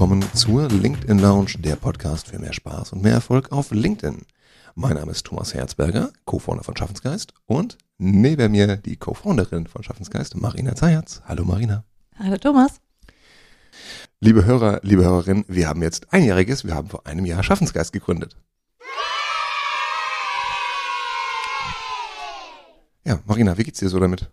willkommen zur LinkedIn Lounge, der Podcast für mehr Spaß und mehr Erfolg auf LinkedIn. Mein Name ist Thomas Herzberger, Co-Founder von Schaffensgeist und neben mir die Co-Founderin von Schaffensgeist, Marina Zayatz. Hallo Marina. Hallo Thomas. Liebe Hörer, liebe Hörerinnen, wir haben jetzt einjähriges, wir haben vor einem Jahr Schaffensgeist gegründet. Ja, Marina, wie geht's dir so damit?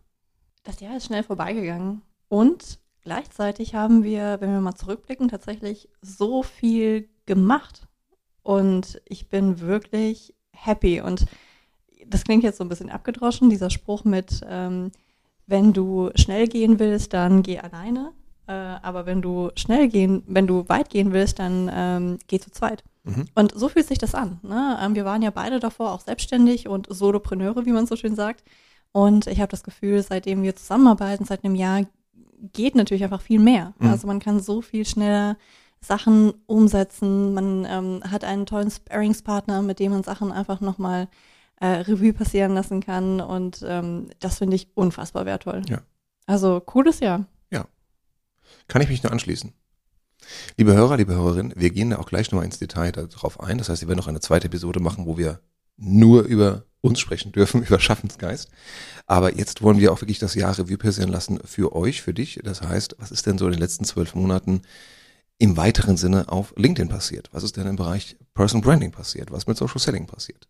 Das Jahr ist schnell vorbeigegangen und gleichzeitig haben wir, wenn wir mal zurückblicken, tatsächlich so viel gemacht. Und ich bin wirklich happy. Und das klingt jetzt so ein bisschen abgedroschen, dieser Spruch mit, ähm, wenn du schnell gehen willst, dann geh alleine. Äh, aber wenn du schnell gehen, wenn du weit gehen willst, dann ähm, geh zu zweit. Mhm. Und so fühlt sich das an. Ne? Ähm, wir waren ja beide davor auch selbstständig und Solopreneure, wie man so schön sagt. Und ich habe das Gefühl, seitdem wir zusammenarbeiten, seit einem Jahr, geht natürlich einfach viel mehr. Mhm. Also man kann so viel schneller Sachen umsetzen. Man ähm, hat einen tollen Sparingspartner, mit dem man Sachen einfach nochmal äh, Revue passieren lassen kann. Und ähm, das finde ich unfassbar wertvoll. Ja. Also cooles Jahr. Ja. Kann ich mich nur anschließen. Liebe Hörer, liebe Hörerinnen, wir gehen da auch gleich nochmal ins Detail darauf ein. Das heißt, wir werden noch eine zweite Episode machen, wo wir nur über uns sprechen dürfen, über Schaffensgeist. Aber jetzt wollen wir auch wirklich das Jahr Revue passieren lassen für euch, für dich. Das heißt, was ist denn so in den letzten zwölf Monaten im weiteren Sinne auf LinkedIn passiert? Was ist denn im Bereich Personal Branding passiert? Was mit Social Selling passiert?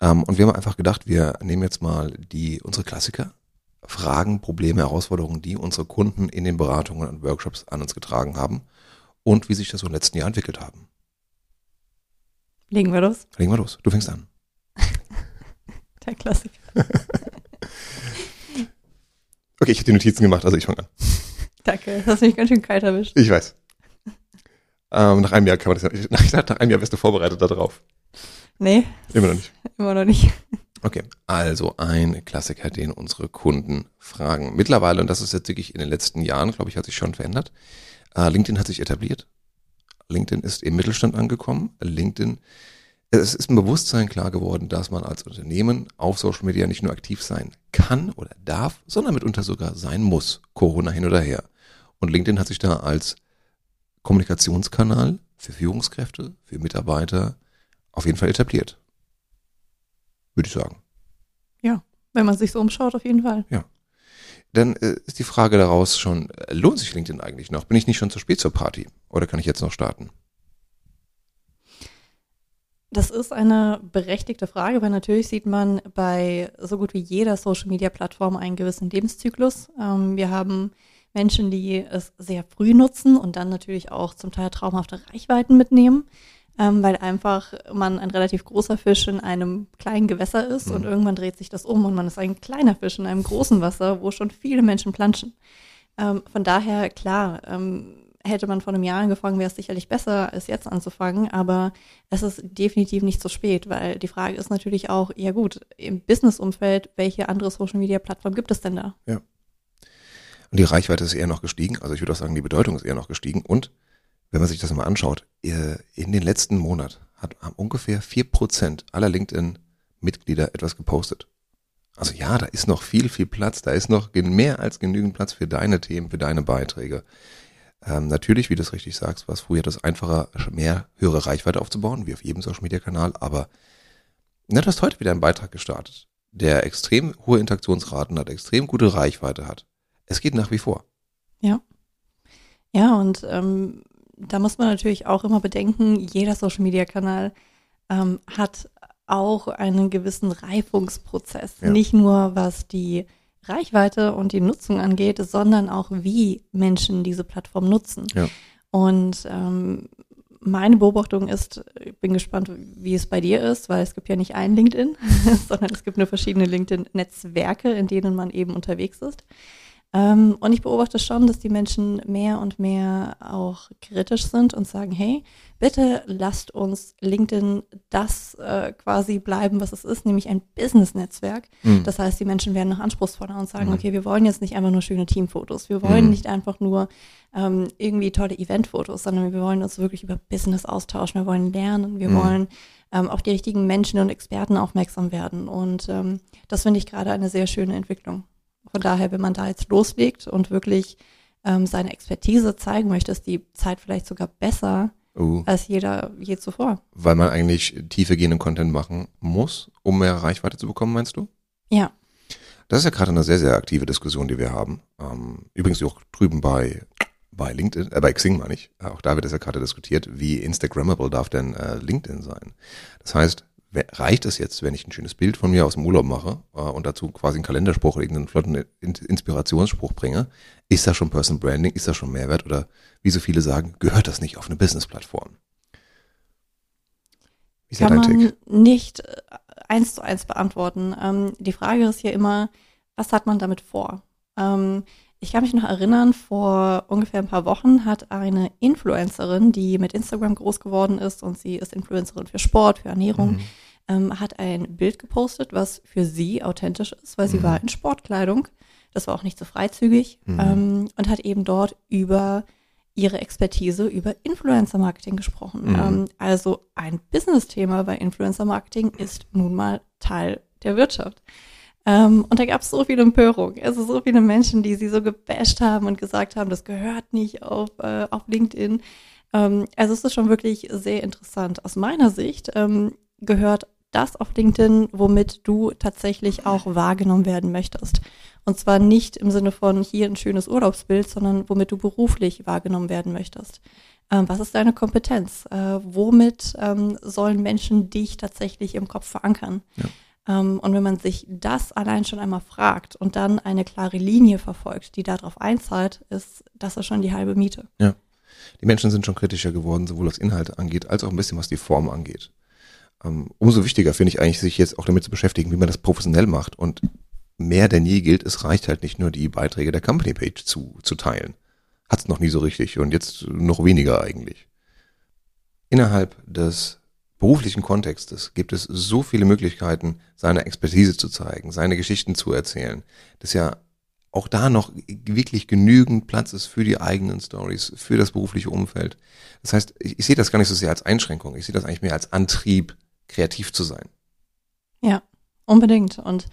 Ähm, und wir haben einfach gedacht, wir nehmen jetzt mal die, unsere Klassiker, Fragen, Probleme, Herausforderungen, die unsere Kunden in den Beratungen und Workshops an uns getragen haben und wie sich das so im letzten Jahr entwickelt haben. Legen wir los? Legen wir los. Du fängst an. Der Klassiker. okay, ich habe die Notizen gemacht, also ich fange an. Danke, das hast mich ganz schön kalt erwischt. Ich weiß. Ähm, nach einem Jahr kann man das ja, nach, nach einem Jahr bist du vorbereitet darauf. Nee. Immer noch nicht. Immer noch nicht. Okay, also ein Klassiker, den unsere Kunden fragen. Mittlerweile, und das ist jetzt wirklich in den letzten Jahren, glaube ich, hat sich schon verändert. Äh, LinkedIn hat sich etabliert. LinkedIn ist im Mittelstand angekommen. LinkedIn es ist ein Bewusstsein klar geworden, dass man als Unternehmen auf Social Media nicht nur aktiv sein kann oder darf, sondern mitunter sogar sein muss. Corona hin oder her. Und LinkedIn hat sich da als Kommunikationskanal für Führungskräfte, für Mitarbeiter auf jeden Fall etabliert. Würde ich sagen. Ja, wenn man sich so umschaut, auf jeden Fall. Ja. Dann äh, ist die Frage daraus schon, äh, lohnt sich LinkedIn eigentlich noch? Bin ich nicht schon zu spät zur Party? Oder kann ich jetzt noch starten? Das ist eine berechtigte Frage, weil natürlich sieht man bei so gut wie jeder Social-Media-Plattform einen gewissen Lebenszyklus. Ähm, wir haben Menschen, die es sehr früh nutzen und dann natürlich auch zum Teil traumhafte Reichweiten mitnehmen, ähm, weil einfach man ein relativ großer Fisch in einem kleinen Gewässer ist mhm. und irgendwann dreht sich das um und man ist ein kleiner Fisch in einem großen Wasser, wo schon viele Menschen planschen. Ähm, von daher, klar, ähm, hätte man vor einem Jahr angefangen, wäre es sicherlich besser, als jetzt anzufangen. Aber es ist definitiv nicht zu spät, weil die Frage ist natürlich auch, ja gut, im Business-Umfeld, welche andere Social-Media-Plattform gibt es denn da? Ja. Und die Reichweite ist eher noch gestiegen. Also ich würde auch sagen, die Bedeutung ist eher noch gestiegen. Und wenn man sich das mal anschaut, in den letzten Monat hat ungefähr vier Prozent aller LinkedIn-Mitglieder etwas gepostet. Also ja, da ist noch viel, viel Platz. Da ist noch mehr als genügend Platz für deine Themen, für deine Beiträge. Ähm, natürlich, wie du es richtig sagst, war es früher das einfacher, mehr höhere Reichweite aufzubauen, wie auf jedem Social Media Kanal, aber na, du hast heute wieder einen Beitrag gestartet, der extrem hohe Interaktionsraten hat, extrem gute Reichweite hat. Es geht nach wie vor. Ja. Ja, und ähm, da muss man natürlich auch immer bedenken, jeder Social Media Kanal ähm, hat auch einen gewissen Reifungsprozess. Ja. Nicht nur was die Reichweite und die Nutzung angeht, sondern auch wie Menschen diese Plattform nutzen. Ja. Und ähm, meine Beobachtung ist, ich bin gespannt, wie es bei dir ist, weil es gibt ja nicht ein LinkedIn, sondern es gibt nur verschiedene LinkedIn-Netzwerke, in denen man eben unterwegs ist. Ähm, und ich beobachte schon, dass die Menschen mehr und mehr auch kritisch sind und sagen, hey, bitte lasst uns LinkedIn das äh, quasi bleiben, was es ist, nämlich ein Business-Netzwerk. Mhm. Das heißt, die Menschen werden noch anspruchsvoller und sagen, mhm. okay, wir wollen jetzt nicht einfach nur schöne Teamfotos, wir wollen mhm. nicht einfach nur ähm, irgendwie tolle Eventfotos, sondern wir wollen uns wirklich über Business austauschen, wir wollen lernen, wir mhm. wollen ähm, auf die richtigen Menschen und Experten aufmerksam werden. Und ähm, das finde ich gerade eine sehr schöne Entwicklung. Von daher, wenn man da jetzt loslegt und wirklich ähm, seine Expertise zeigen möchte, ist die Zeit vielleicht sogar besser Uh, als jeder je zuvor. weil man eigentlich tiefergehenden Content machen muss, um mehr Reichweite zu bekommen, meinst du? Ja, Das ist ja gerade eine sehr, sehr aktive Diskussion, die wir haben. Ähm, übrigens auch drüben bei, bei LinkedIn, äh, bei Xing meine ich. Auch da wird es ja gerade diskutiert, wie Instagrammable darf denn äh, LinkedIn sein. Das heißt, reicht es jetzt, wenn ich ein schönes Bild von mir aus dem Urlaub mache äh, und dazu quasi einen Kalenderspruch oder irgendeinen flotten In Inspirationsspruch bringe? Ist das schon Person Branding? Ist das schon Mehrwert? Oder wie so viele sagen, gehört das nicht auf eine Business-Plattform? Wie ist kann dein man Tick? nicht äh, eins zu eins beantworten. Ähm, die Frage ist ja immer, was hat man damit vor? Ähm, ich kann mich noch erinnern, vor ungefähr ein paar Wochen hat eine Influencerin, die mit Instagram groß geworden ist und sie ist Influencerin für Sport, für Ernährung, Mhm. ähm, hat ein Bild gepostet, was für sie authentisch ist, weil sie Mhm. war in Sportkleidung. Das war auch nicht so freizügig Mhm. ähm, und hat eben dort über ihre Expertise über Influencer-Marketing gesprochen. Mhm. Ähm, also ein Business-Thema bei Influencer-Marketing ist nun mal Teil der Wirtschaft. Ähm, und da gab es so viel Empörung. Also so viele Menschen, die sie so gebasht haben und gesagt haben, das gehört nicht auf, äh, auf LinkedIn. Ähm, also es ist schon wirklich sehr interessant. Aus meiner Sicht ähm, gehört das auf LinkedIn, womit du tatsächlich auch wahrgenommen werden möchtest. Und zwar nicht im Sinne von hier ein schönes Urlaubsbild, sondern womit du beruflich wahrgenommen werden möchtest. Ähm, was ist deine Kompetenz? Äh, womit ähm, sollen Menschen dich tatsächlich im Kopf verankern? Ja. Ähm, und wenn man sich das allein schon einmal fragt und dann eine klare Linie verfolgt, die darauf einzahlt, ist das ist schon die halbe Miete. Die Menschen sind schon kritischer geworden, sowohl was Inhalte angeht, als auch ein bisschen was die Form angeht. Ähm, umso wichtiger finde ich eigentlich, sich jetzt auch damit zu beschäftigen, wie man das professionell macht. Und mehr denn je gilt, es reicht halt nicht nur, die Beiträge der Company Page zu, zu teilen. Hat's noch nie so richtig und jetzt noch weniger eigentlich. Innerhalb des beruflichen Kontextes gibt es so viele Möglichkeiten, seine Expertise zu zeigen, seine Geschichten zu erzählen, dass ja auch da noch wirklich genügend Platz ist für die eigenen Stories, für das berufliche Umfeld. Das heißt, ich, ich sehe das gar nicht so sehr als Einschränkung, ich sehe das eigentlich mehr als Antrieb, kreativ zu sein. Ja, unbedingt. Und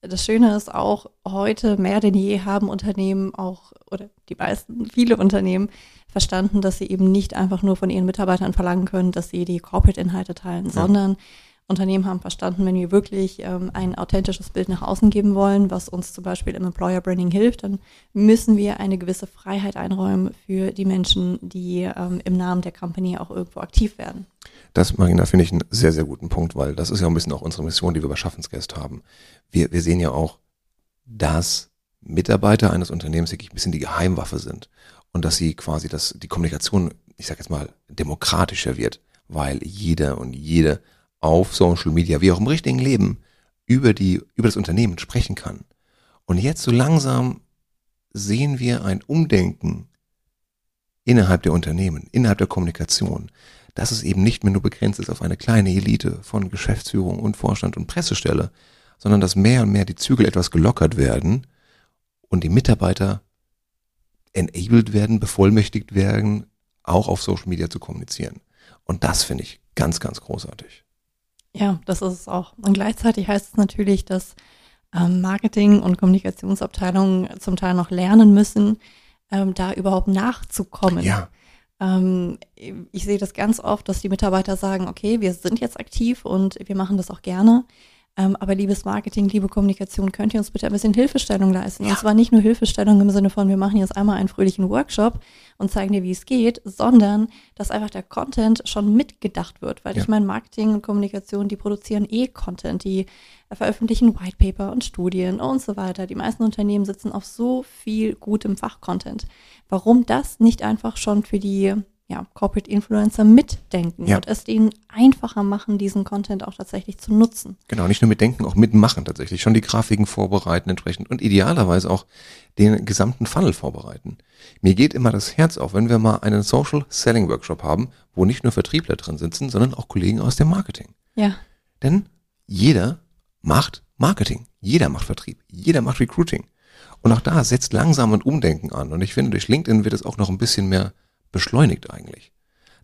das Schöne ist auch, heute mehr denn je haben Unternehmen auch, oder die meisten, viele Unternehmen verstanden, dass sie eben nicht einfach nur von ihren Mitarbeitern verlangen können, dass sie die Corporate-Inhalte teilen, Ja. sondern Unternehmen haben verstanden, wenn wir wirklich ähm, ein authentisches Bild nach außen geben wollen, was uns zum Beispiel im Employer Branding hilft, dann müssen wir eine gewisse Freiheit einräumen für die Menschen, die ähm, im Namen der Company auch irgendwo aktiv werden. Das, Marina, finde ich einen sehr, sehr guten Punkt, weil das ist ja ein bisschen auch unsere Mission, die wir bei Schaffensgäst haben. Wir, wir sehen ja auch, dass Mitarbeiter eines Unternehmens wirklich ein bisschen die Geheimwaffe sind und dass sie quasi, dass die Kommunikation, ich sag jetzt mal, demokratischer wird, weil jeder und jede auf Social Media, wie auch im richtigen Leben, über die, über das Unternehmen sprechen kann. Und jetzt so langsam sehen wir ein Umdenken innerhalb der Unternehmen, innerhalb der Kommunikation, dass es eben nicht mehr nur begrenzt ist auf eine kleine Elite von Geschäftsführung und Vorstand und Pressestelle, sondern dass mehr und mehr die Zügel etwas gelockert werden und die Mitarbeiter enabled werden, bevollmächtigt werden, auch auf Social Media zu kommunizieren. Und das finde ich ganz, ganz großartig. Ja, das ist es auch. Und gleichzeitig heißt es natürlich, dass ähm, Marketing- und Kommunikationsabteilungen zum Teil noch lernen müssen, ähm, da überhaupt nachzukommen. Ja, Ähm, ich sehe das ganz oft, dass die Mitarbeiter sagen, okay, wir sind jetzt aktiv und wir machen das auch gerne. Ähm, aber liebes Marketing, liebe Kommunikation, könnt ihr uns bitte ein bisschen Hilfestellung leisten? Ja. Und zwar nicht nur Hilfestellung im Sinne von, wir machen jetzt einmal einen fröhlichen Workshop und zeigen dir, wie es geht, sondern dass einfach der Content schon mitgedacht wird. Weil Ja. ich meine, Marketing und Kommunikation, die produzieren eh Content, die veröffentlichen Whitepaper und Studien und so weiter. Die meisten Unternehmen sitzen auf so viel gutem Fachcontent. Warum das nicht einfach schon für die ja, Corporate Influencer mitdenken Ja. und es denen einfacher machen, diesen Content auch tatsächlich zu nutzen? genau, nicht nur mitdenken, auch mitmachen tatsächlich. Schon die Grafiken vorbereiten entsprechend und idealerweise auch den gesamten Funnel vorbereiten. Mir geht immer das Herz auf, wenn wir mal einen Social Selling Workshop haben, wo nicht nur Vertriebler drin sitzen, sondern auch Kollegen aus dem Marketing. Ja, Denn jeder macht Marketing, jeder macht Vertrieb, jeder macht Recruiting. Und auch da setzt langsam ein Umdenken an. Und ich finde, durch LinkedIn wird es auch noch ein bisschen mehr beschleunigt eigentlich.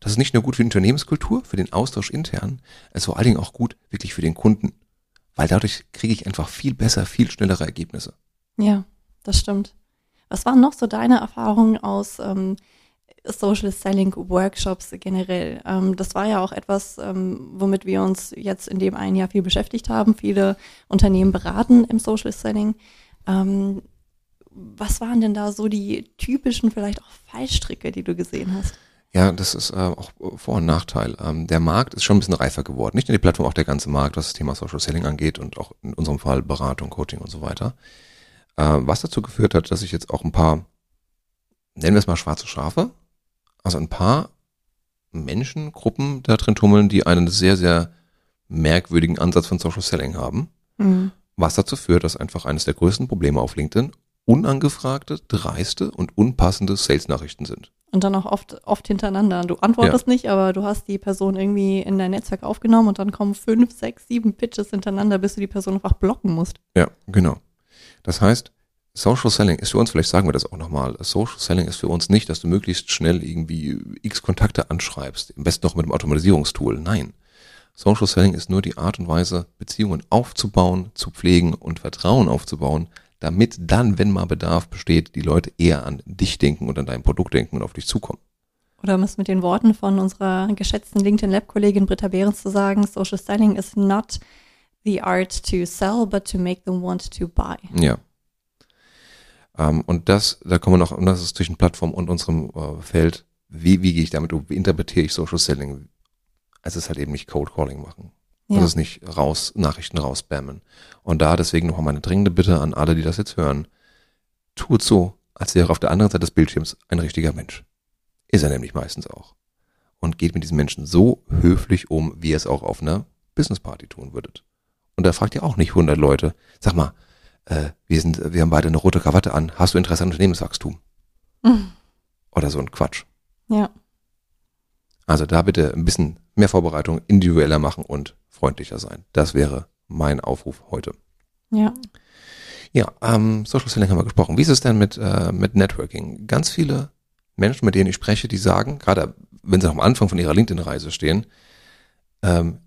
Das ist nicht nur gut für die Unternehmenskultur, für den Austausch intern, es ist vor allen Dingen auch gut wirklich für den Kunden. Weil dadurch kriege ich einfach viel besser, viel schnellere Ergebnisse. ja, das stimmt. Was waren noch so deine Erfahrungen aus ähm, Social Selling Workshops generell? Ähm, das war ja auch etwas, ähm, womit wir uns jetzt in dem einen Jahr viel beschäftigt haben. Viele Unternehmen beraten im Social Selling. Was waren denn da so die typischen, vielleicht auch Fallstricke, die du gesehen hast? Ja, das ist äh, auch Vor- und Nachteil. Ähm, der Markt ist schon ein bisschen reifer geworden. Nicht nur die Plattform, auch der ganze Markt, was das Thema Social Selling angeht und auch in unserem Fall Beratung, Coaching und so weiter. Äh, was dazu geführt hat, dass ich jetzt auch ein paar, nennen wir es mal schwarze Schafe, also ein paar Menschengruppen da drin tummeln, die einen sehr, sehr merkwürdigen Ansatz von Social Selling haben. Mhm. Was dazu führt, dass einfach eines der größten Probleme auf LinkedIn unangefragte, dreiste und unpassende Sales-Nachrichten sind. Und dann auch oft, oft hintereinander. Du antwortest ja. nicht, aber du hast die Person irgendwie in dein Netzwerk aufgenommen und dann kommen fünf, sechs, sieben Pitches hintereinander, bis du die Person einfach blocken musst. Ja, genau. Das heißt, Social Selling ist für uns, vielleicht sagen wir das auch nochmal, Social Selling ist für uns nicht, dass du möglichst schnell irgendwie x Kontakte anschreibst, am besten noch mit einem Automatisierungstool. Nein. Social Selling ist nur die Art und Weise, Beziehungen aufzubauen, zu pflegen und Vertrauen aufzubauen, damit dann, wenn mal Bedarf besteht, die Leute eher an dich denken und an dein Produkt denken und auf dich zukommen. Oder um es mit den Worten von unserer geschätzten LinkedIn Lab-Kollegin Britta Behrens zu sagen, Social Styling is not the art to sell, but to make them want to buy. Ja. Um, ähm, und das, da kommen wir noch, und das ist zwischen Plattform und unserem uh, Feld, wie, wie gehe ich damit um, wie interpretiere ich Social Selling? Es ist halt eben nicht Cold Calling machen. Ja. Das ist nicht raus, Nachrichten rausspammen. Und da deswegen nochmal meine dringende Bitte an alle, die das jetzt hören. Tut so, als wäre auf der anderen Seite des Bildschirms ein richtiger Mensch. Ist er nämlich meistens auch. Und geht mit diesen Menschen so höflich um, wie ihr es auch auf einer Businessparty tun würdet. Und da fragt ihr auch nicht 100 Leute, sag mal, äh, wir sind, wir haben beide eine rote Krawatte an, hast du Interesse an Unternehmenswachstum? Mhm. Oder so ein Quatsch. Ja. Also da bitte ein bisschen mehr Vorbereitung, individueller machen und freundlicher sein. Das wäre mein Aufruf heute. Ja. Ja, ähm, Social Selling haben wir gesprochen. Wie ist es denn mit, äh, mit Networking? Ganz viele Menschen, mit denen ich spreche, die sagen, gerade wenn sie noch am Anfang von ihrer LinkedIn-Reise stehen, ähm,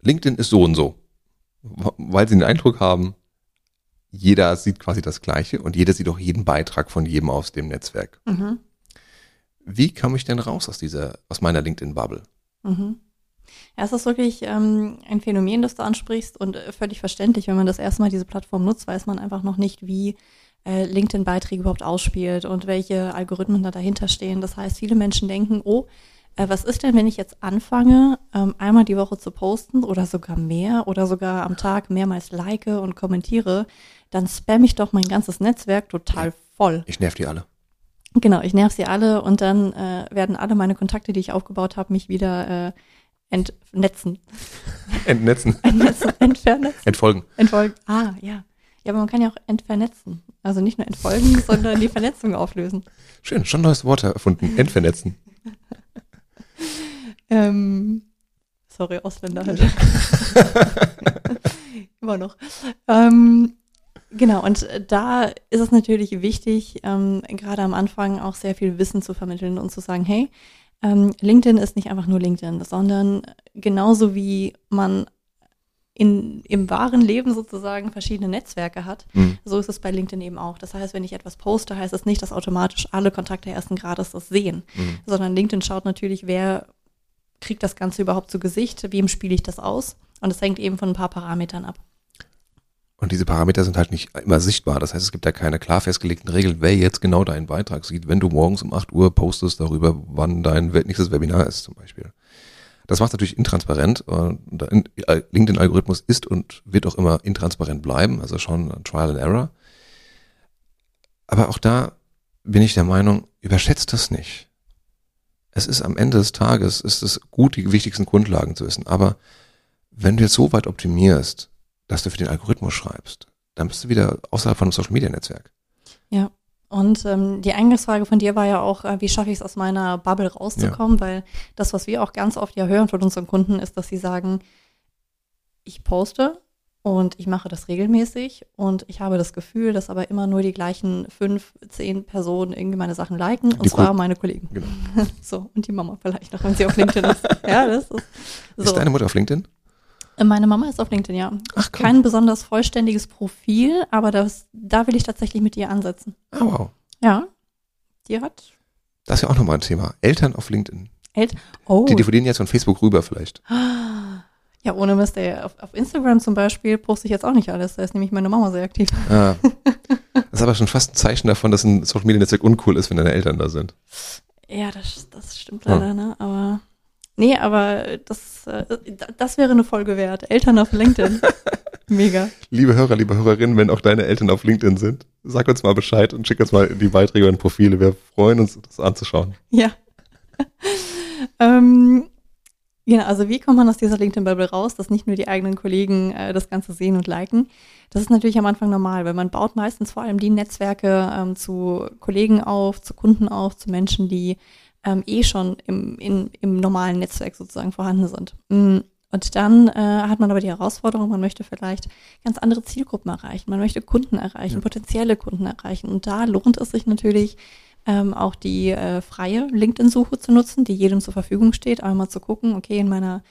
LinkedIn ist so und so. Weil sie den Eindruck haben, jeder sieht quasi das Gleiche und jeder sieht auch jeden Beitrag von jedem aus dem Netzwerk. Mhm. Wie komme ich denn raus aus dieser, aus meiner LinkedIn-Bubble? Mhm. Ja, es ist wirklich ähm, ein Phänomen, das du ansprichst und äh, völlig verständlich, wenn man das erste Mal diese Plattform nutzt, weiß man einfach noch nicht, wie äh, LinkedIn-Beiträge überhaupt ausspielt und welche Algorithmen da dahinter stehen. Das heißt, viele Menschen denken, oh, äh, was ist denn, wenn ich jetzt anfange, ähm, einmal die Woche zu posten oder sogar mehr oder sogar am Tag mehrmals like und kommentiere, dann spam ich doch mein ganzes Netzwerk total voll. Ich nerv die alle. Genau, ich nerv sie alle und dann äh, werden alle meine Kontakte, die ich aufgebaut habe, mich wieder äh, entnetzen. Entnetzen. Entnetzen, entvernetzen. Entfolgen. Entfolgen. Ah, ja. Ja, aber man kann ja auch entvernetzen. Also nicht nur entfolgen, sondern die Vernetzung auflösen. Schön, schon neues Wort erfunden. Entvernetzen. ähm, sorry, Ausländer halt. Immer noch. Ähm, Genau, und da ist es natürlich wichtig, ähm, gerade am Anfang auch sehr viel Wissen zu vermitteln und zu sagen, hey, ähm, LinkedIn ist nicht einfach nur LinkedIn, sondern genauso wie man in, im wahren Leben sozusagen verschiedene Netzwerke hat, mhm. so ist es bei LinkedIn eben auch. Das heißt, wenn ich etwas poste, heißt es nicht, dass automatisch alle Kontakte ersten Grades das sehen, mhm. sondern LinkedIn schaut natürlich, wer kriegt das Ganze überhaupt zu Gesicht, wem spiele ich das aus. Und es hängt eben von ein paar Parametern ab. Und diese Parameter sind halt nicht immer sichtbar. Das heißt, es gibt ja keine klar festgelegten Regeln, wer jetzt genau deinen Beitrag sieht, wenn du morgens um 8 Uhr postest darüber, wann dein nächstes Webinar ist zum Beispiel. Das macht natürlich intransparent. LinkedIn-Algorithmus ist und wird auch immer intransparent bleiben, also schon Trial and Error. Aber auch da bin ich der Meinung, überschätzt das nicht. Es ist am Ende des Tages, ist es gut, die wichtigsten Grundlagen zu wissen. Aber wenn du jetzt so weit optimierst, dass du für den Algorithmus schreibst, dann bist du wieder außerhalb von einem Social Media Netzwerk. Ja. Und ähm, die Eingangsfrage von dir war ja auch, äh, wie schaffe ich es aus meiner Bubble rauszukommen? Ja. Weil das, was wir auch ganz oft ja hören von unseren Kunden, ist, dass sie sagen, ich poste und ich mache das regelmäßig und ich habe das Gefühl, dass aber immer nur die gleichen fünf, zehn Personen irgendwie meine Sachen liken, die und zwar Ko meine Kollegen. Genau. so, und die Mama vielleicht noch, wenn sie auf LinkedIn ist. Ja, das ist so. Ist deine Mutter auf LinkedIn? Meine Mama ist auf LinkedIn, ja. Ach, Kein besonders vollständiges Profil, aber das, da will ich tatsächlich mit ihr ansetzen. Oh, wow. Ja, die hat. Das ist ja auch nochmal ein Thema. Eltern auf LinkedIn. Eltern. Oh. Die diffundieren jetzt von Facebook rüber vielleicht. Ja, ohne Mist, ey. Auf, auf Instagram zum Beispiel poste ich jetzt auch nicht alles. Da ist nämlich meine Mama sehr aktiv. Ah. Das ist aber schon fast ein Zeichen davon, dass ein Social Media Netzwerk uncool ist, wenn deine Eltern da sind. Ja, das, das stimmt leider, ja. ne? Aber nee, aber das, äh, das wäre eine Folge wert. Eltern auf LinkedIn. Mega. Liebe Hörer, liebe Hörerinnen, wenn auch deine Eltern auf LinkedIn sind, sag uns mal Bescheid und schick uns mal die Beiträge und Profile. Wir freuen uns, das anzuschauen. Ja. ähm, Genau, also wie kommt man aus dieser LinkedIn-Bubble raus, dass nicht nur die eigenen Kollegen äh, das Ganze sehen und liken? Das ist natürlich am Anfang normal, weil man baut meistens vor allem die Netzwerke ähm, zu Kollegen auf, zu Kunden auf, zu Menschen, die ähm, eh schon im, in, im normalen Netzwerk sozusagen vorhanden sind. Mm, und dann äh, hat man aber die Herausforderung, man möchte vielleicht ganz andere Zielgruppen erreichen, man möchte Kunden erreichen, ja. potenzielle Kunden erreichen. Und da lohnt es sich natürlich, ähm, auch die äh, freie LinkedIn-Suche zu nutzen, die jedem zur Verfügung steht, einmal zu gucken, okay, in meiner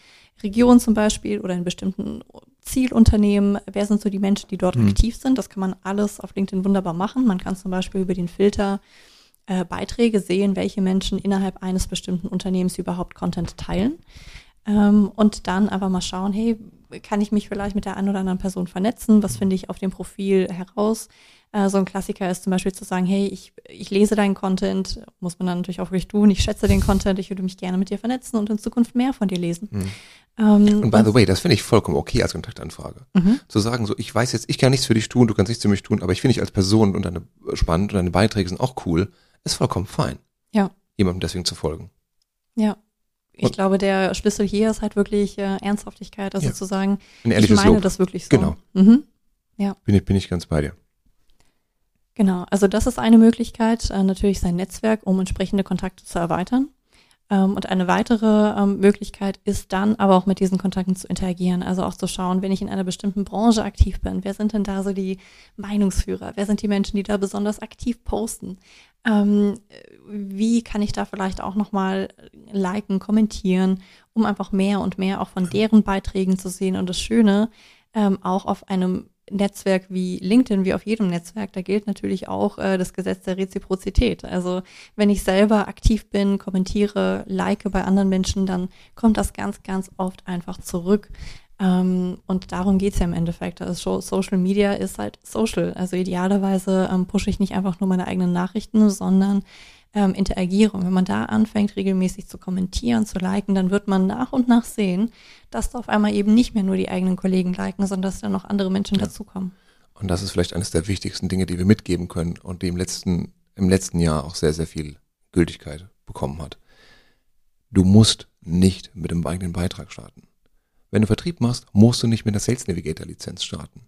Region zum Beispiel oder in bestimmten Zielunternehmen, wer sind so die Menschen, die dort mhm. aktiv sind. Das kann man alles auf LinkedIn wunderbar machen. Man kann zum Beispiel über den Filter äh, Beiträge sehen, welche Menschen innerhalb eines bestimmten Unternehmens überhaupt Content teilen. Ähm, und dann einfach mal schauen, hey, kann ich mich vielleicht mit der einen oder anderen Person vernetzen? Was finde ich auf dem Profil heraus? Äh, so ein Klassiker ist zum Beispiel zu sagen, hey, ich, ich lese deinen Content, muss man dann natürlich auch wirklich tun, ich schätze den Content, ich würde mich gerne mit dir vernetzen und in Zukunft mehr von dir lesen. Mhm. Ähm, und by the way, das finde ich vollkommen okay als Kontaktanfrage. Mhm. Zu sagen, so, ich weiß jetzt, ich kann nichts für dich tun, du kannst nichts für mich tun, aber ich finde dich als Person und deine spannend und deine Beiträge sind auch cool, ist vollkommen fein. Ja. Jemandem deswegen zu folgen. Ja. Ich und glaube, der Schlüssel hier ist halt wirklich äh, Ernsthaftigkeit, also ja. zu sagen, ich meine Lob. das wirklich so. Genau. Mhm. Ja. Bin ich, bin ich ganz bei dir. Genau, also das ist eine Möglichkeit, äh, natürlich sein Netzwerk, um entsprechende Kontakte zu erweitern. Ähm, und eine weitere ähm, Möglichkeit ist dann aber auch mit diesen Kontakten zu interagieren. Also auch zu schauen, wenn ich in einer bestimmten Branche aktiv bin, wer sind denn da so die Meinungsführer? Wer sind die Menschen, die da besonders aktiv posten? Ähm, wie kann ich da vielleicht auch nochmal liken, kommentieren, um einfach mehr und mehr auch von deren Beiträgen zu sehen? Und das Schöne, auch auf einem Netzwerk wie LinkedIn, wie auf jedem Netzwerk, da gilt natürlich auch äh, das Gesetz der Reziprozität. Also wenn ich selber aktiv bin, kommentiere, like bei anderen Menschen, dann kommt das ganz, ganz oft einfach zurück. Ähm, und darum geht's ja im Endeffekt. Also Social Media ist halt social. Also idealerweise ähm, pushe ich nicht einfach nur meine eigenen Nachrichten, sondern ähm, interagiere. Und wenn man da anfängt, regelmäßig zu kommentieren, zu liken, dann wird man nach und nach sehen, dass da auf einmal eben nicht mehr nur die eigenen Kollegen liken, sondern dass da noch andere Menschen ja. dazukommen. Und das ist vielleicht eines der wichtigsten Dinge, die wir mitgeben können und die im letzten, im letzten Jahr auch sehr, sehr viel Gültigkeit bekommen hat. Du musst nicht mit dem eigenen Beitrag starten. Wenn du Vertrieb machst, musst du nicht mit der Sales Navigator Lizenz starten.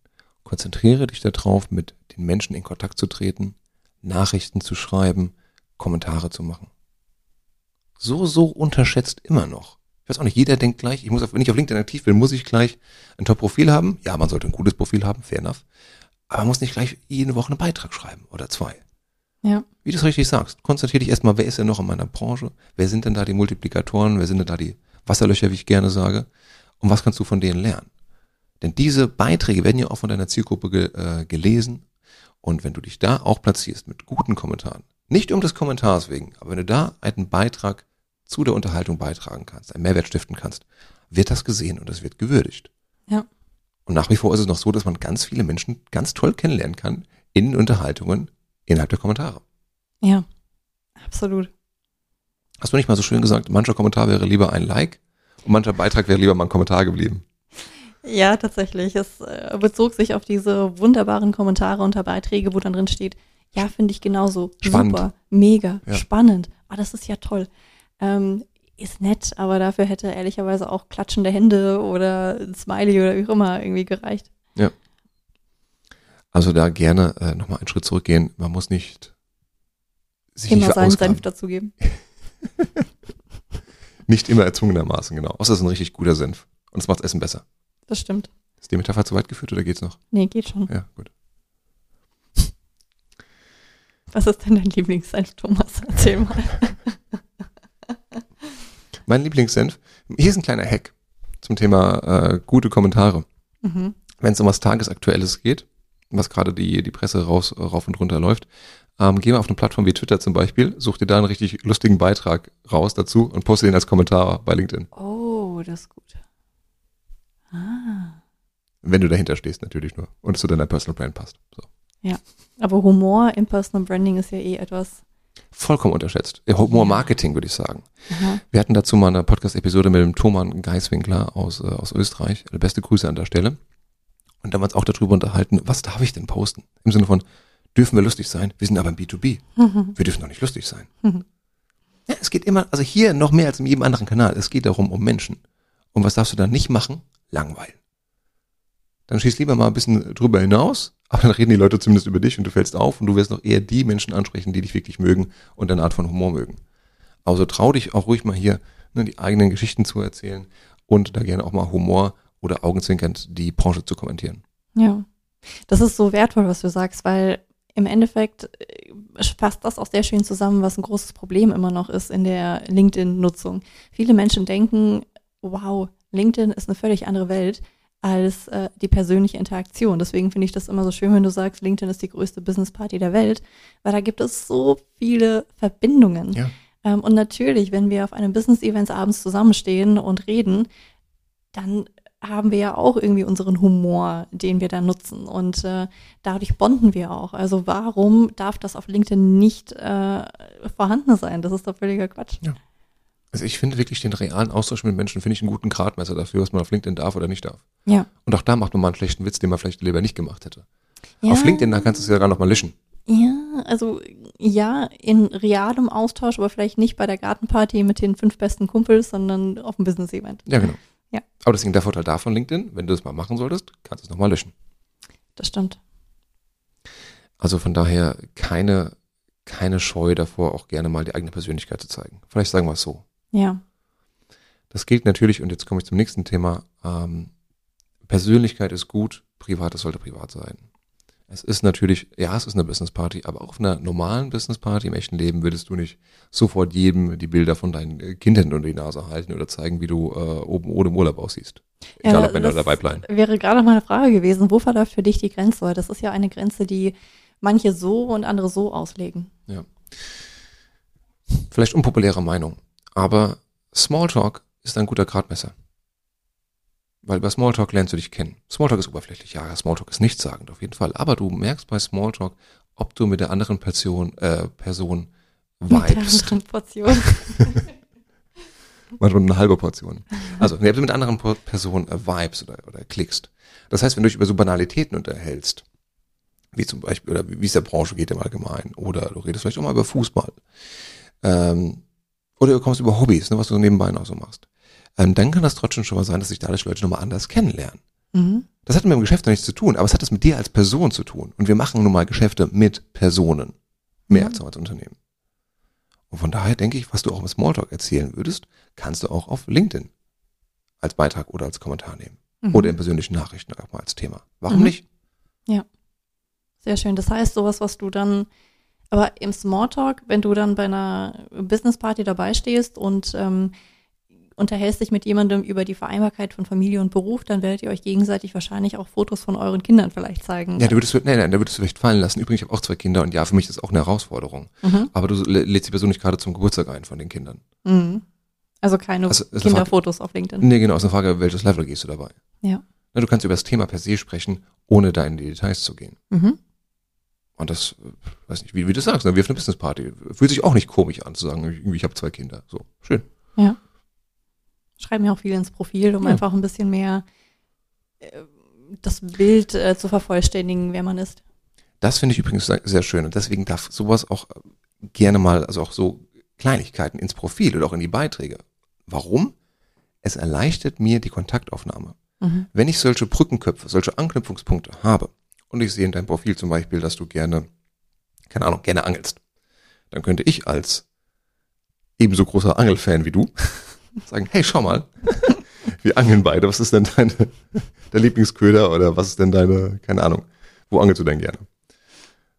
Konzentriere dich darauf, mit den Menschen in Kontakt zu treten, Nachrichten zu schreiben, Kommentare zu machen. So, so unterschätzt immer noch. Ich weiß auch nicht, jeder denkt gleich, ich muss, auf, wenn ich auf LinkedIn aktiv bin, muss ich gleich ein Top-Profil haben. Ja, man sollte ein gutes Profil haben, fair enough. Aber man muss nicht gleich jede Woche einen Beitrag schreiben oder zwei. Ja. Wie du es richtig sagst, konzentriere dich erstmal, wer ist denn noch in meiner Branche? Wer sind denn da die Multiplikatoren? Wer sind denn da die Wasserlöcher, wie ich gerne sage? Und was kannst du von denen lernen? Denn diese Beiträge werden ja auch von deiner Zielgruppe ge, äh, gelesen. Und wenn du dich da auch platzierst mit guten Kommentaren, nicht um des Kommentars wegen, aber wenn du da einen Beitrag zu der Unterhaltung beitragen kannst, einen Mehrwert stiften kannst, wird das gesehen und es wird gewürdigt. Ja. Und nach wie vor ist es noch so, dass man ganz viele Menschen ganz toll kennenlernen kann in Unterhaltungen innerhalb der Kommentare. Ja, absolut. Hast du nicht mal so schön gesagt, mancher Kommentar wäre lieber ein Like und mancher Beitrag wäre lieber mal ein Kommentar geblieben? Ja, tatsächlich. Es äh, bezog sich auf diese wunderbaren Kommentare unter Beiträge, wo dann drin steht, ja, finde ich genauso. Spannend. Super, mega, ja. spannend. Ah, das ist ja toll. Ähm, ist nett, aber dafür hätte ehrlicherweise auch klatschende Hände oder ein Smiley oder wie auch immer irgendwie gereicht. Ja. Also da gerne äh, nochmal einen Schritt zurückgehen. Man muss nicht sich immer nicht seinen Senf dazugeben. nicht immer erzwungenermaßen, genau. Außer es ist ein richtig guter Senf. Und es macht das Essen besser. Das stimmt. Ist die Metapher zu weit geführt oder geht's noch? Nee, geht schon. Ja, gut. Was ist denn dein Lieblingssenf, Thomas? Erzähl mal. mein Lieblingssenf, hier ist ein kleiner Hack zum Thema äh, gute Kommentare. Mhm. Wenn es um was Tagesaktuelles geht, was gerade die, die Presse raus, rauf und runter läuft. Ähm, geh mal auf eine Plattform wie Twitter zum Beispiel, such dir da einen richtig lustigen Beitrag raus dazu und poste den als Kommentar bei LinkedIn. Oh, das ist gut. Ah. Wenn du dahinter stehst, natürlich nur. Und es zu deiner Personal Brand passt. So. Ja, aber Humor im Personal Branding ist ja eh etwas. Vollkommen unterschätzt. Humor Marketing, würde ich sagen. Aha. Wir hatten dazu mal eine Podcast-Episode mit dem Thoman Geiswinkler aus, äh, aus Österreich. Also beste Grüße an der Stelle. Und damals auch darüber unterhalten, was darf ich denn posten? Im Sinne von, dürfen wir lustig sein? Wir sind aber im B2B. Mhm. Wir dürfen doch nicht lustig sein. Mhm. Ja, es geht immer, also hier noch mehr als in jedem anderen Kanal. Es geht darum, um Menschen. Und was darfst du dann nicht machen? Langweilen. Dann schieß lieber mal ein bisschen drüber hinaus, aber dann reden die Leute zumindest über dich und du fällst auf und du wirst noch eher die Menschen ansprechen, die dich wirklich mögen und deine Art von Humor mögen. Also trau dich auch ruhig mal hier ne, die eigenen Geschichten zu erzählen und da gerne auch mal Humor oder augenzwinkernd die Branche zu kommentieren. Ja, das ist so wertvoll, was du sagst, weil im Endeffekt äh, fasst das auch sehr schön zusammen, was ein großes Problem immer noch ist in der LinkedIn-Nutzung. Viele Menschen denken, wow, LinkedIn ist eine völlig andere Welt als äh, die persönliche Interaktion. Deswegen finde ich das immer so schön, wenn du sagst, LinkedIn ist die größte Business Party der Welt, weil da gibt es so viele Verbindungen. Ja. Ähm, und natürlich, wenn wir auf einem Business-Event abends zusammenstehen und reden, dann haben wir ja auch irgendwie unseren Humor, den wir da nutzen. Und äh, dadurch bonden wir auch. Also warum darf das auf LinkedIn nicht äh, vorhanden sein? Das ist doch völliger Quatsch. Ja. Also ich finde wirklich den realen Austausch mit Menschen, finde ich einen guten Gradmesser dafür, was man auf LinkedIn darf oder nicht darf. Ja. Und auch da macht man mal einen schlechten Witz, den man vielleicht lieber nicht gemacht hätte. Ja. Auf LinkedIn, da kannst du es ja gar noch mal löschen. Ja, also ja, in realem Austausch, aber vielleicht nicht bei der Gartenparty mit den fünf besten Kumpels, sondern auf dem Business-Event. Ja, genau. Ja. Aber deswegen der Vorteil davon LinkedIn, wenn du es mal machen solltest, kannst du es nochmal löschen. Das stimmt. Also von daher keine, keine Scheu davor, auch gerne mal die eigene Persönlichkeit zu zeigen. Vielleicht sagen wir es so. Ja. Das gilt natürlich, und jetzt komme ich zum nächsten Thema, ähm, Persönlichkeit ist gut, Privates sollte privat sein. Es ist natürlich, ja, es ist eine Business Party, aber auch auf einer normalen Business Party im echten Leben würdest du nicht sofort jedem die Bilder von deinen Kindern unter die Nase halten oder zeigen, wie du äh, oben ohne im Urlaub aussiehst. Egal ja, ob Männer oder Weiblein. Wäre gerade meine Frage gewesen, wo verläuft für dich die Grenze? Das ist ja eine Grenze, die manche so und andere so auslegen. Ja. Vielleicht unpopuläre Meinung. Aber Smalltalk ist ein guter Gradmesser. Weil bei Smalltalk lernst du dich kennen. Smalltalk ist oberflächlich, ja, Smalltalk ist nichtssagend auf jeden Fall. Aber du merkst bei Smalltalk, ob du mit der anderen Person, äh, Person vibest. Mit der anderen Portion. Manchmal eine halbe Portion. Also, wenn du mit anderen Person äh, vibes oder, oder klickst. Das heißt, wenn du dich über so Banalitäten unterhältst, wie zum Beispiel, oder wie es der Branche geht im Allgemeinen, oder du redest vielleicht auch mal über Fußball, ähm, oder du kommst über Hobbys, ne, was du nebenbei noch so machst. Ähm, dann kann das trotzdem schon mal sein, dass sich dadurch Leute nochmal anders kennenlernen. Mhm. Das hat mit dem Geschäft noch nichts zu tun, aber es hat das mit dir als Person zu tun. Und wir machen nun mal Geschäfte mit Personen. Mehr mhm. als als Unternehmen. Und von daher denke ich, was du auch im Smalltalk erzählen würdest, kannst du auch auf LinkedIn als Beitrag oder als Kommentar nehmen. Mhm. Oder in persönlichen Nachrichten auch mal als Thema. Warum mhm. nicht? Ja. Sehr schön. Das heißt, sowas, was du dann aber im Smalltalk, wenn du dann bei einer Businessparty dabei stehst und ähm, unterhältst dich mit jemandem über die Vereinbarkeit von Familie und Beruf, dann werdet ihr euch gegenseitig wahrscheinlich auch Fotos von euren Kindern vielleicht zeigen. Ja, du würdest, nee, nee, da würdest du vielleicht fallen lassen. Übrigens, ich habe auch zwei Kinder und ja, für mich ist das auch eine Herausforderung. Mhm. Aber du lädst die Person nicht gerade zum Geburtstag ein von den Kindern. Mhm. Also keine also, Kinderfotos auf LinkedIn. Nee, genau, ist eine Frage, welches Level gehst du dabei? Ja. Du kannst über das Thema per se sprechen, ohne da in die Details zu gehen. Mhm. Und das, weiß nicht, wie, wie du sagst, ne? wie auf einer Businessparty. Fühlt sich auch nicht komisch an zu sagen, irgendwie, ich habe zwei Kinder. So, schön. Ja. Schreiben ja auch viel ins Profil, um ja. einfach ein bisschen mehr äh, das Bild äh, zu vervollständigen, wer man ist. Das finde ich übrigens sehr schön. Und deswegen darf sowas auch gerne mal, also auch so Kleinigkeiten ins Profil oder auch in die Beiträge. Warum? Es erleichtert mir die Kontaktaufnahme. Mhm. Wenn ich solche Brückenköpfe, solche Anknüpfungspunkte habe, und ich sehe in deinem Profil zum Beispiel, dass du gerne, keine Ahnung, gerne angelst, dann könnte ich als ebenso großer Angelfan wie du sagen, hey, schau mal, wir angeln beide, was ist denn deine, der Lieblingsköder oder was ist denn deine, keine Ahnung, wo angelst du denn gerne?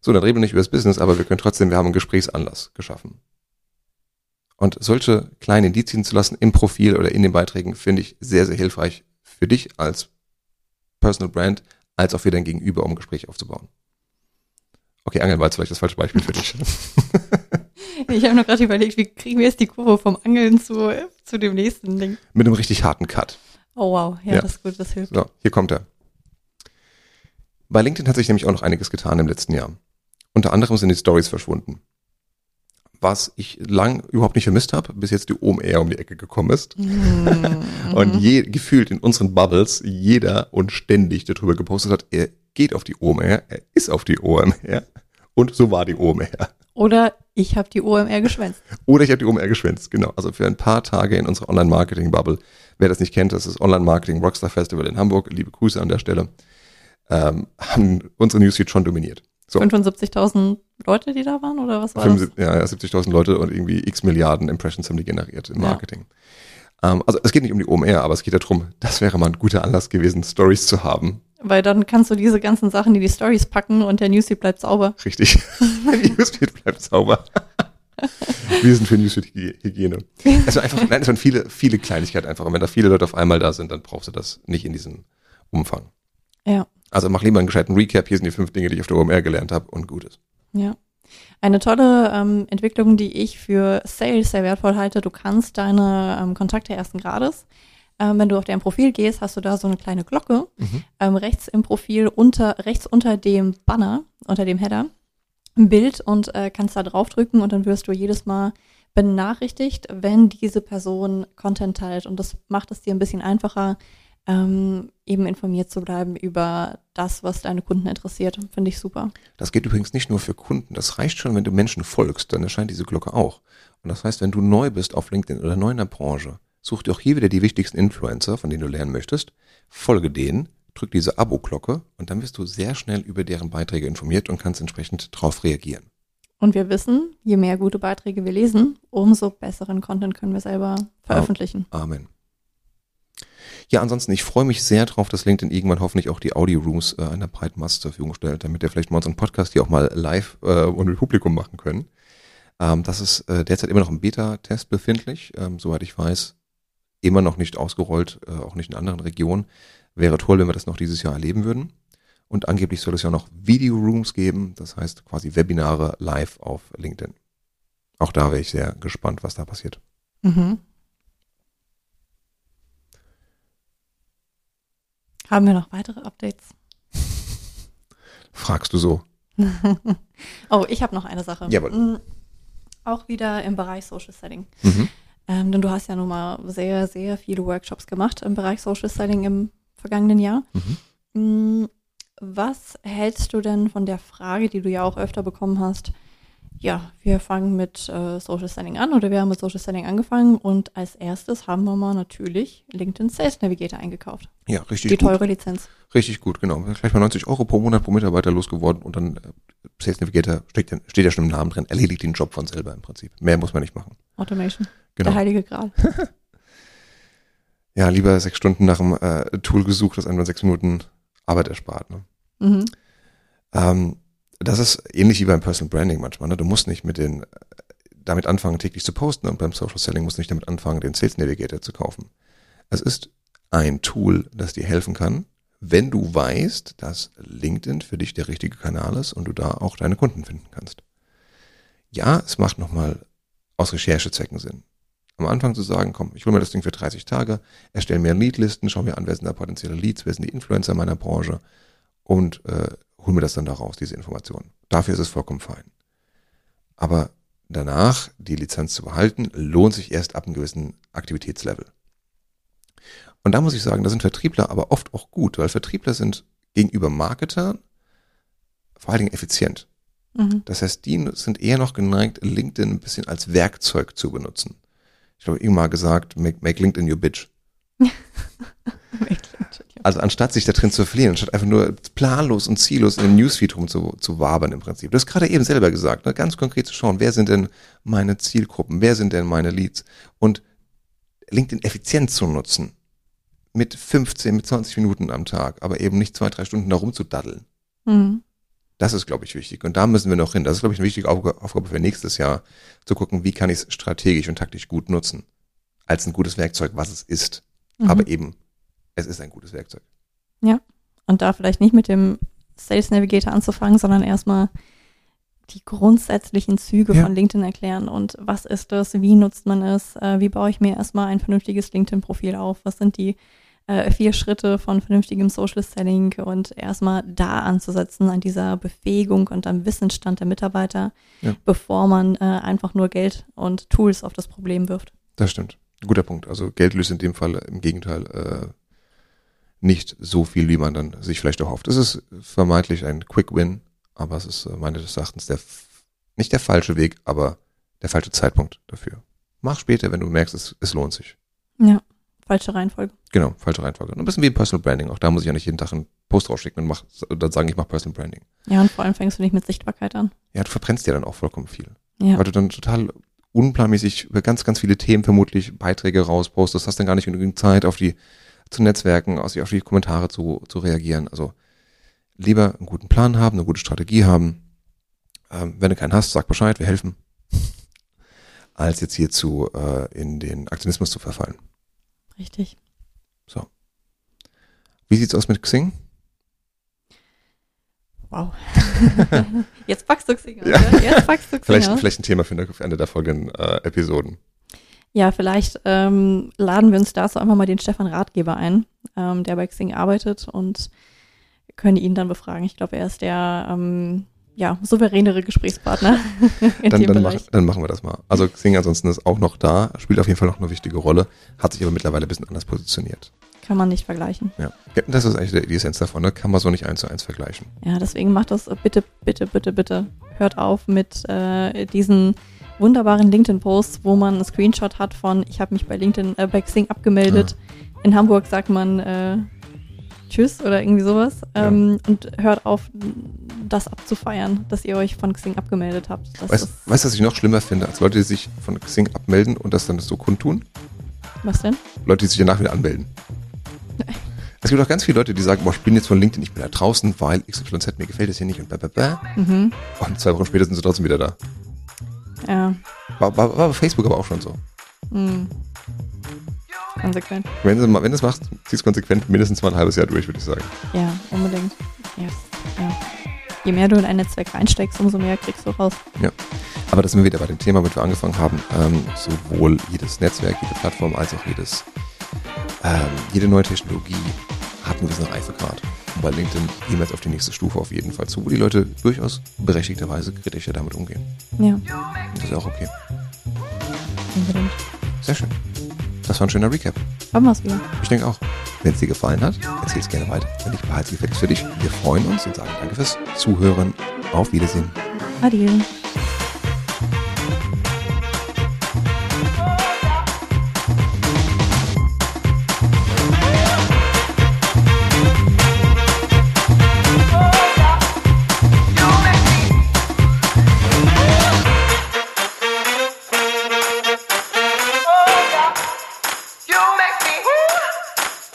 So, dann reden wir nicht über das Business, aber wir können trotzdem, wir haben einen Gesprächsanlass geschaffen. Und solche kleinen Indizien zu lassen im Profil oder in den Beiträgen finde ich sehr, sehr hilfreich für dich als Personal Brand, als auch für dein Gegenüber, um Gespräche aufzubauen. Okay, Angeln war jetzt vielleicht das falsche Beispiel für dich. Ich habe noch gerade überlegt, wie kriegen wir jetzt die Kurve vom Angeln zu, zu dem nächsten Ding. Mit einem richtig harten Cut. Oh wow, ja, Ja. das ist gut, das hilft. So, hier kommt er. Bei LinkedIn hat sich nämlich auch noch einiges getan im letzten Jahr. Unter anderem sind die Stories verschwunden. Was ich lang überhaupt nicht vermisst habe, bis jetzt die OMR um die Ecke gekommen ist. Mhm. Und je, gefühlt in unseren Bubbles jeder und ständig darüber gepostet hat, er geht auf die OMR, er ist auf die OMR. Und so war die OMR. Oder ich habe die OMR geschwänzt. Oder ich habe die OMR geschwänzt, genau. Also für ein paar Tage in unserer Online-Marketing-Bubble. Wer das nicht kennt, das ist Online-Marketing Rockstar Festival in Hamburg. Liebe Grüße an der Stelle. Ähm, haben unsere Newsfeed schon dominiert. So, 75.000 Leute, die da waren, oder was war das? 75 ja, ja, 70.000 Leute und irgendwie x Milliarden Impressions haben die generiert im Ja. Marketing. Ähm, also es geht nicht um die OMR, aber es geht darum, das wäre mal ein guter Anlass gewesen, Stories zu haben. Weil dann kannst du diese ganzen Sachen, die die Stories packen und der Newsfeed bleibt sauber. Richtig. die Newsfeed bleibt sauber. Wir sind für Newsfeed-Hygiene. Also einfach, nein, es waren viele, viele Kleinigkeiten einfach. Und wenn da viele Leute auf einmal da sind, dann brauchst du das nicht in diesem Umfang. Ja, Also mach lieber einen gescheiten Recap. Hier sind die fünf Dinge, die ich auf der OMR gelernt habe und gut ist. ja. Eine tolle ähm, Entwicklung, die ich für Sales sehr wertvoll halte. Du kannst deine ähm, Kontakte ersten Grades, ähm, wenn du auf dein Profil gehst, hast du da so eine kleine Glocke ähm, rechts im Profil unter rechts unter dem Banner, unter dem Header, ein Bild und äh, kannst da draufdrücken und dann wirst du jedes Mal benachrichtigt, wenn diese Person Content teilt. Und das macht es dir ein bisschen einfacher, ähm, eben informiert zu bleiben über das, was deine Kunden interessiert. Finde ich super. Das geht übrigens nicht nur für Kunden. Das reicht schon, wenn du Menschen folgst, dann erscheint diese Glocke auch. Und das heißt, wenn du neu bist auf LinkedIn oder neu in der Branche, such dir auch hier wieder die wichtigsten Influencer, von denen du lernen möchtest, folge denen, drück diese Abo-Glocke und dann wirst du sehr schnell über deren Beiträge informiert und kannst entsprechend darauf reagieren. Und wir wissen, je mehr gute Beiträge wir lesen, umso besseren Content können wir selber veröffentlichen. Amen. Ja, ansonsten, ich freue mich sehr drauf, dass LinkedIn irgendwann hoffentlich auch die Audio-Rooms äh, einer breiten Masse zur Verfügung stellt, damit wir vielleicht mal unseren Podcast hier auch mal live äh, und mit Publikum machen können. Ähm, das ist äh, derzeit immer noch im Beta-Test befindlich, ähm, soweit ich weiß, immer noch nicht ausgerollt, äh, auch nicht in anderen Regionen. Wäre toll, wenn wir das noch dieses Jahr erleben würden. Und angeblich soll es ja noch Video-Rooms geben, das heißt quasi Webinare live auf LinkedIn. Auch da wäre ich sehr gespannt, was da passiert. Mhm. Haben wir noch weitere Updates? Fragst du so? Oh, ich habe noch eine Sache. Jawohl. Mm, Auch wieder im Bereich Social Selling. Mhm. Ähm, denn du hast ja nun mal sehr, sehr viele Workshops gemacht im Bereich Social Selling im vergangenen Jahr. Mhm. Mm, Was hältst du denn von der Frage, die du ja auch öfter bekommen hast? Ja, wir fangen mit äh, Social Selling an oder wir haben mit Social Selling angefangen und als erstes haben wir mal natürlich LinkedIn Sales Navigator eingekauft. Ja, richtig Die gut. teure Lizenz. Richtig gut, genau. Gleich mal 90 Euro pro Monat pro Mitarbeiter losgeworden und dann äh, Sales Navigator steht, ja- steht ja schon im Namen drin, erledigt den Job von selber im Prinzip. Mehr muss man nicht machen. Automation. Genau. Der heilige Gral. Ja, lieber sechs Stunden nach dem äh, Tool gesucht, das einem dann sechs Minuten Arbeit erspart. Ne? Mhm. Ähm, das ist ähnlich wie beim Personal Branding manchmal. Ne? Du musst nicht mit den, äh, damit anfangen, täglich zu posten und beim Social Selling musst du nicht damit anfangen, den Sales Navigator zu kaufen. Es ist ein Tool, das dir helfen kann, wenn du weißt, dass LinkedIn für dich der richtige Kanal ist und du da auch deine Kunden finden kannst. Ja, es macht nochmal aus Recherchezwecken Sinn. Am Anfang zu sagen, komm, ich hole mir das Ding für 30 Tage, erstelle mir Leadlisten, schau mir an, wer sind da potenzielle Leads, wer sind die Influencer meiner Branche und äh, hol mir das dann da raus, diese Informationen. Dafür ist es vollkommen fein. Aber danach die Lizenz zu behalten, lohnt sich erst ab einem gewissen Aktivitätslevel. Und da muss ich sagen, da sind Vertriebler aber oft auch gut, weil Vertriebler sind gegenüber Marketern vor allen Dingen effizient. Mhm. Das heißt, die sind eher noch geneigt, LinkedIn ein bisschen als Werkzeug zu benutzen. Ich glaube, irgendwann mal gesagt, make, make LinkedIn your bitch. Also anstatt sich da drin zu verlieren, anstatt einfach nur planlos und ziellos in dem Newsfeed rum zu, zu wabern im Prinzip. Du hast gerade eben selber gesagt, ne? ganz konkret zu schauen, wer sind denn meine Zielgruppen, wer sind denn meine Leads und LinkedIn effizient zu nutzen. Mit 15, mit 20 Minuten am Tag, aber eben nicht zwei, drei Stunden da rumzudaddeln. Mhm. Das ist, glaube ich, wichtig. Und da müssen wir noch hin. Das ist, glaube ich, eine wichtige Aufg- Aufgabe für nächstes Jahr, zu gucken, wie kann ich es strategisch und taktisch gut nutzen. Als ein gutes Werkzeug, was es ist. Mhm. Aber eben, es ist ein gutes Werkzeug. Und da vielleicht nicht mit dem Sales Navigator anzufangen, sondern erstmal die grundsätzlichen Züge Ja. von LinkedIn erklären und was ist das, wie nutzt man es, äh, wie baue ich mir erstmal ein vernünftiges LinkedIn-Profil auf, was sind die äh, vier Schritte von vernünftigem Social Selling und erstmal da anzusetzen an dieser Befähigung und am Wissensstand der Mitarbeiter, Ja. bevor man äh, einfach nur Geld und Tools auf das Problem wirft. Das stimmt. Guter Punkt. Also Geld löst in dem Fall im Gegenteil äh, nicht so viel, wie man dann sich vielleicht erhofft. Es ist vermeintlich ein Quick Win, aber es ist äh, meines Erachtens der nicht der falsche Weg, aber der falsche Zeitpunkt dafür. Mach später, wenn du merkst, es, es lohnt sich. Ja, falsche Reihenfolge. Genau, falsche Reihenfolge. Und ein bisschen wie Personal Branding. Auch da muss ich ja nicht jeden Tag einen Post rausschicken und mach, dann sagen, ich mache Personal Branding. Ja, und vor allem fängst du nicht mit Sichtbarkeit an. Ja, du verbrennst dir dann auch vollkommen viel. Ja, weil du dann total unplanmäßig über ganz, ganz viele Themen vermutlich Beiträge rauspostest, hast dann gar nicht genügend Zeit auf die zu Netzwerken, auf die, auf die Kommentare zu, zu reagieren. Also lieber einen guten Plan haben, eine gute Strategie haben. Ähm, wenn du keinen hast, sag Bescheid, wir helfen. Als jetzt hierzu äh, in den Aktionismus zu verfallen. richtig. Wie sieht's aus mit Xing? Wow. Jetzt packst du Xing aus, Ja. Jetzt packst du Xing Vielleicht, aus. vielleicht ein Thema für eine- für der folgenden äh, Episoden. Ja, vielleicht ähm, laden wir uns dazu einfach mal den Stefan Ratgeber ein, ähm, der bei Xing arbeitet und können ihn dann befragen. Ich glaube, er ist der ähm, ja, souveränere Gesprächspartner in Dann, dann, mach, dann machen wir das mal. Also Xing ansonsten ist auch noch da, spielt auf jeden Fall noch eine wichtige Rolle, hat sich aber mittlerweile ein bisschen anders positioniert. Kann man nicht vergleichen. Ja, das ist eigentlich die die Essenz davon, ne? kann man so nicht eins zu eins vergleichen. Ja, deswegen macht das äh, bitte, bitte, bitte, bitte. Hört auf mit äh, diesen wunderbaren LinkedIn-Posts, wo man einen Screenshot hat von, ich habe mich bei LinkedIn, äh, bei Xing abgemeldet. In Hamburg sagt man äh, Tschüss oder irgendwie sowas. Ja. Ähm, Und hört auf, das abzufeiern, dass ihr euch von Xing abgemeldet habt. Das Weißt du, was ich noch schlimmer finde, als Leute, die sich von Xing abmelden und das dann so kundtun? was denn? Leute, die sich danach wieder anmelden. Es gibt auch ganz viele Leute, die sagen, boah, ich bin jetzt von LinkedIn, ich bin da draußen, weil XYZ mir gefällt es hier nicht und bla bla bla. Mhm. Und zwei Wochen später sind sie trotzdem wieder da. Ja. War, war, war bei Facebook aber auch schon so. Mhm. Konsequent. Wenn du, wenn es machst, ziehst du konsequent mindestens mal ein halbes Jahr durch, würde ich sagen. Ja, unbedingt. Ja. ja. Je mehr du in ein Netzwerk reinsteckst, umso mehr kriegst du raus. Aber das sind wir wieder bei dem Thema, mit wir angefangen haben. Ähm, sowohl jedes Netzwerk, jede Plattform, als auch jedes, ähm, jede neue Technologie hat einen gewissen Reifegrad. Bei LinkedIn wir jetzt auf die nächste Stufe auf jeden Fall zu, wo die Leute durchaus berechtigterweise kritischer damit umgehen. Ja, das ist auch okay. unbedingt. Sehr schön. Das war ein schöner Recap. Haben wir's wieder. Ich denke auch. Wenn es dir gefallen hat, erzähl es gerne weiter. Wenn nicht, behalte es gefälligst für dich. Wir freuen uns und sagen danke fürs Zuhören. Auf Wiedersehen. Adieu.